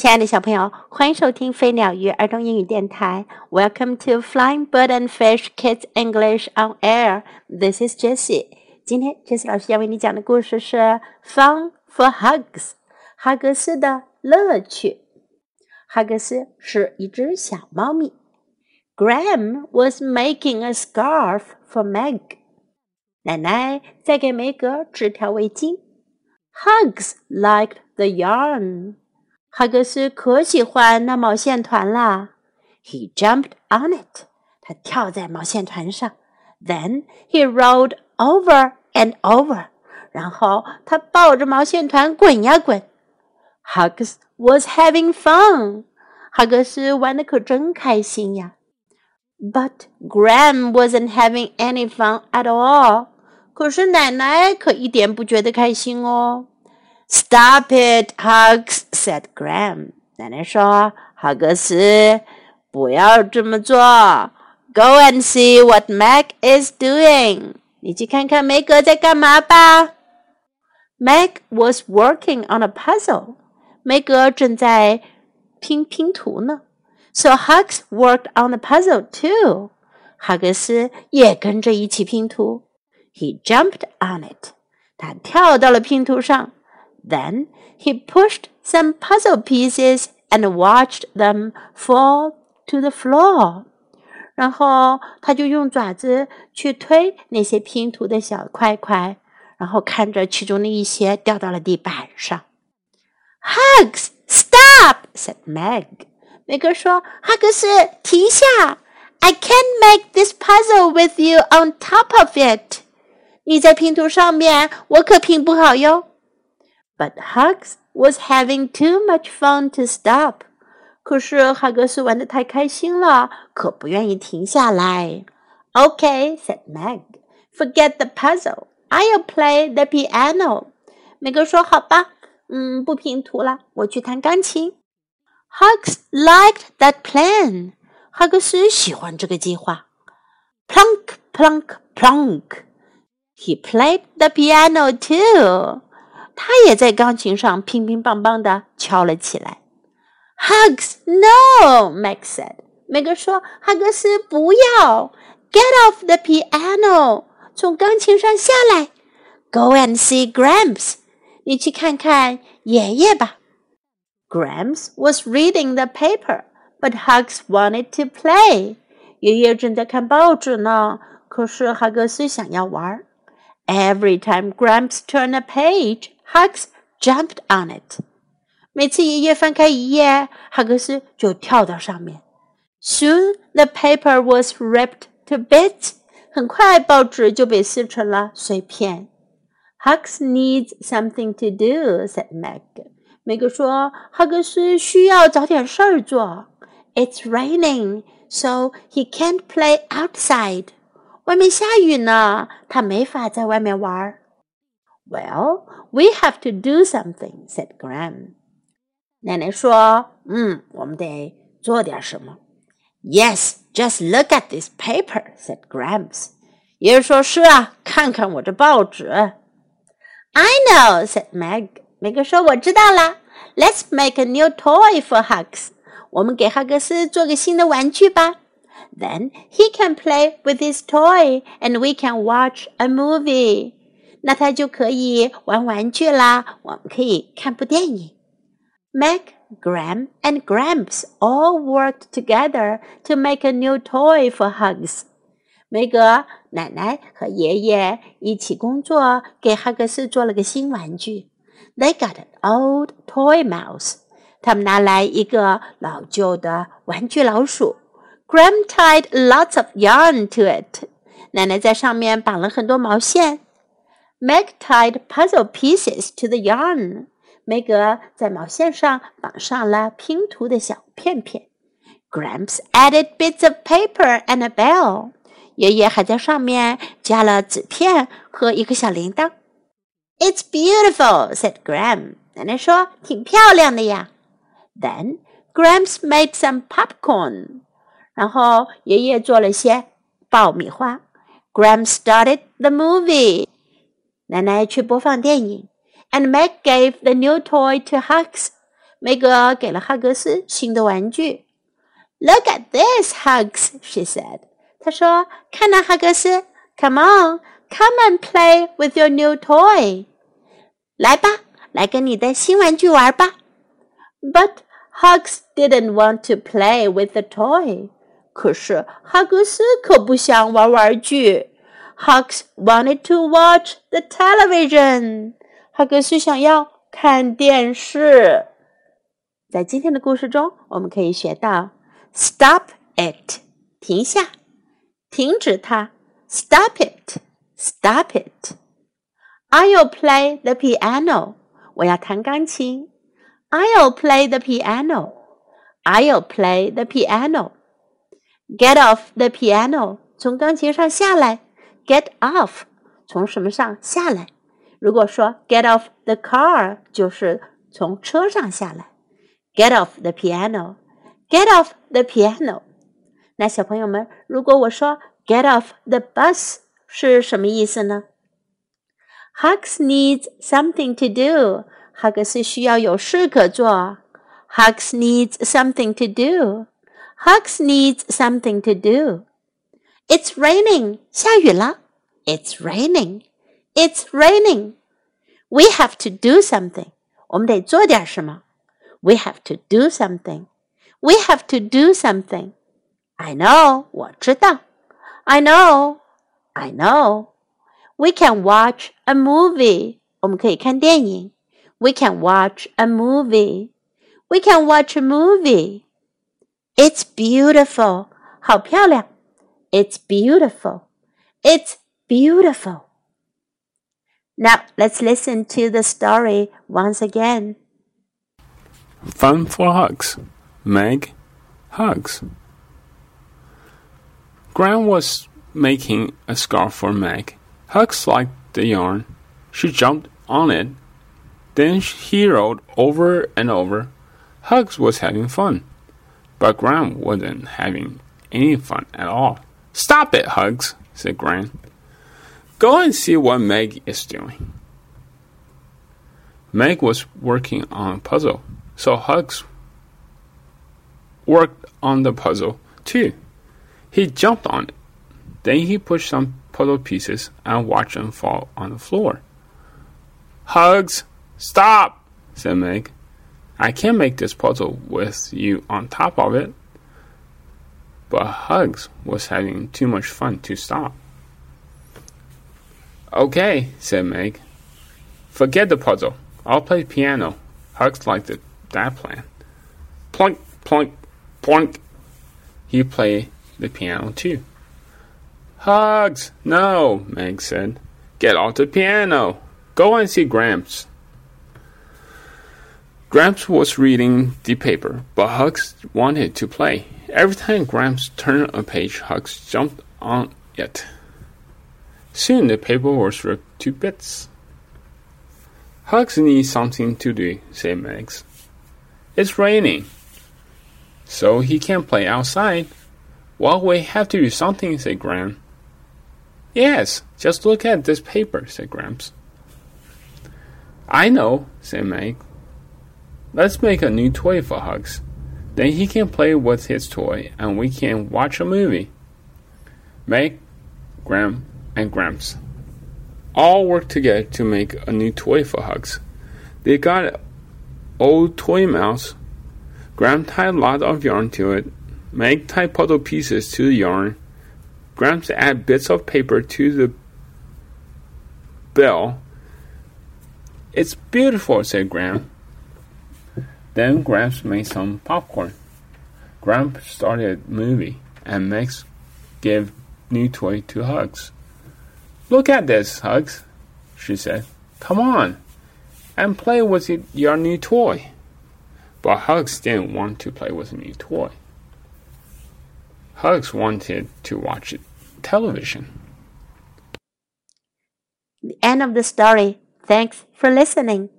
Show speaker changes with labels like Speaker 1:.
Speaker 1: 亲爱的小朋友，欢迎收听飞鸟鱼儿童英语电台。Welcome to Flying Bird and Fish Kids English on Air. This is Jessie. 今天 Jessie 老师要为你讲的故事是《Fun for Hugs》，哈格斯的乐趣。哈格斯是一只小猫咪。Graham was making a scarf for Meg. 奶奶在给梅格织条围巾。Hugs liked the yarn. 哈格斯可喜欢那毛线团啦。He jumped on it. 他跳在毛线团上。Then he rolled over and over. 然后他抱着毛线团滚呀滚。Hugs was having fun. 哈格斯玩的可真开心呀。But Graham wasn't having any fun at all. 可是奶奶可一点不觉得开心哦。Stop it, Hugs," said Graham. 奶奶说：“哈格斯，不要这么做。Go and see what Meg is doing. 你去看看梅格在干嘛吧。” Meg was working on a puzzle. 梅格正在拼拼图呢。So Hugs worked on the puzzle too. 哈格斯也跟着一起拼图。He jumped on it. 他跳到了拼图上。then he pushed some puzzle pieces and watched them fall to the floor. 然后他就用爪子去推那些拼图的小块块，然后看着其中的一些掉到了地板上。Hugs, stop! said Meg. 梅格说：“哈格斯，停下！I can't make this puzzle with you on top of it. 你在拼图上面，我可拼不好哟。” ” But Hugs was having too much fun to stop. 可是哈格斯玩的太开心了，可不愿意停下来。Okay, said Meg. Forget the puzzle. I'll play the piano. 梅格说：“好吧，嗯，不拼图了，我去弹钢琴。” Hugs liked that plan. 哈格斯喜欢这个计划。Plunk, plunk, plunk. He played the piano too. 他也在钢琴上乒乒乓乓地敲了起来。Hugs, no, Meg said. 梅格说：“哈格斯，不要！Get off the piano，从钢琴上下来。Go and see Gramps，你去看看爷爷吧。” Gramps was reading the paper, but Hugs wanted to play. 爷爷正在看报纸呢，可是哈格斯想要玩。Every time Gramps turned a page, Hugs jumped on it. 每次爷爷翻开一页，哈格斯就跳到上面。Soon the paper was ripped to bits. 很快报纸就被撕成了碎片。Hugs needs something to do," said Meg. 梅格说：“哈格斯需要找点事儿做。It's raining, so he can't play outside. 外面下雨呢，他没法在外面玩。” well, we have to do something," said Gram. 奶奶说：“嗯，我们得做点什么。” Yes, just look at this paper," said Gramps. 爷爷说：“是啊，看看我这报纸。” I know," said Meg. 梅格说：“我知道啦。Let's make a new toy for Hugs. 我们给哈格斯做个新的玩具吧。Then he can play with his toy, and we can watch a movie.” 那他就可以玩玩具啦。我们可以看部电影。Meg, Gram, and Gramps all worked together to make a new toy for Hugs. 梅格、奶奶和爷爷一起工作，给哈格斯做了个新玩具。They got an old toy mouse. 他们拿来一个老旧的玩具老鼠。Gram tied lots of yarn to it. 奶奶在上面绑了很多毛线。Meg tied puzzle pieces to the yarn. 梅格在毛线上绑上了拼图的小片片。Gramps added bits of paper and a bell. 爷爷还在上面加了纸片和一个小铃铛。It's beautiful," said Gram. 奶奶说：“挺漂亮的呀。” Then Gramps made some popcorn. 然后爷爷做了些爆米花。Gramps started the movie. 奶奶去播放电影，and Meg gave the new toy to Hugs。 梅格给了哈格斯新的玩具。Look at this, Hugs, she said. 她说：“看呐，哈格斯，Come on, come and play with your new toy. 来吧，来跟你的新玩具玩吧。” But Hugs didn't want to play with the toy. 可是哈格斯可不想玩玩具。 Hugs wanted to watch the television. 哈格斯想要看电视。在今天的故事中，我们可以学到 “stop it”，停下，停止它；“stop it”，“stop it”。I'll play the piano，我要弹钢琴。I'll play the piano. I'll play the piano. Get off the piano，从钢琴上下来。 Get off，从什么上下来？如果说 get off the car，就是从车上下来。Get off the piano. Get off the piano. 那小朋友们，如果我说 get off the bus 是什么意思呢？Hugs needs something to do. 哈格斯需要有事可做。Hugs needs something to do. Hugs needs something to do. It's raining. 下雨了。 It's raining. It's raining. We have to do something. 我们得做点什么。We have to do something. We have to do something. I know. 我知道。I know. I know. We can watch a movie. 我们可以看电影。we can watch a movie. We can watch a movie. It's beautiful. 好漂亮. It's beautiful. It's beautiful. Now let's listen to the story once again.
Speaker 2: Fun for hugs. Meg hugs. Gran was making a scarf for Meg. Hugs liked the yarn. She jumped on it then he rolled over and over. Hugs was having fun, but Gran wasn't having any fun at all. Stop it, Hugs, said Gran. Go and see what Meg is doing. Meg was working on a puzzle, so Hugs worked on the puzzle too. He jumped on it. Then he pushed some puzzle pieces and watched them fall on the floor. Hugs, Stop, said Meg. I can't make this puzzle with you on top of it. But Hugs was having too much fun to stop. Okay, said Meg. Forget the puzzle. I'll play piano. Hugs liked it, that plan. Plunk, plunk, plunk. He played the piano too. Hugs! No, Meg said. Get off the piano. Go and see Gramps. Gramps was reading the paper, but Hugs wanted to play. Every time Gramps turned a page, Hugs jumped on it. Soon the paper was ripped to bits. Hugs needs something to do, said Max. It's raining, so he can't play outside. Well, we have to do something, said Gram. Yes, just look at this paper, said Gramps. I know, said Meg. Let's make a new toy for Hugs. Then he can play with his toy and we can watch a movie. Meg, Gram, and Gramps all work together to make a new toy for Hugs. They got an old toy mouse. Gram tied a lot of yarn to it. Meg tied puzzle pieces to the yarn. Gramps add bits of paper to the bell. It's beautiful, said Gram. Then Gramps made some popcorn. Gramps started a movie, and Max gave new toy to Hugs. Look at this, Hugs, she said. Come on, and play with your new toy. But Hugs didn't want to play with a new toy. Hugs wanted to watch television.
Speaker 1: The end of the story. Thanks for listening.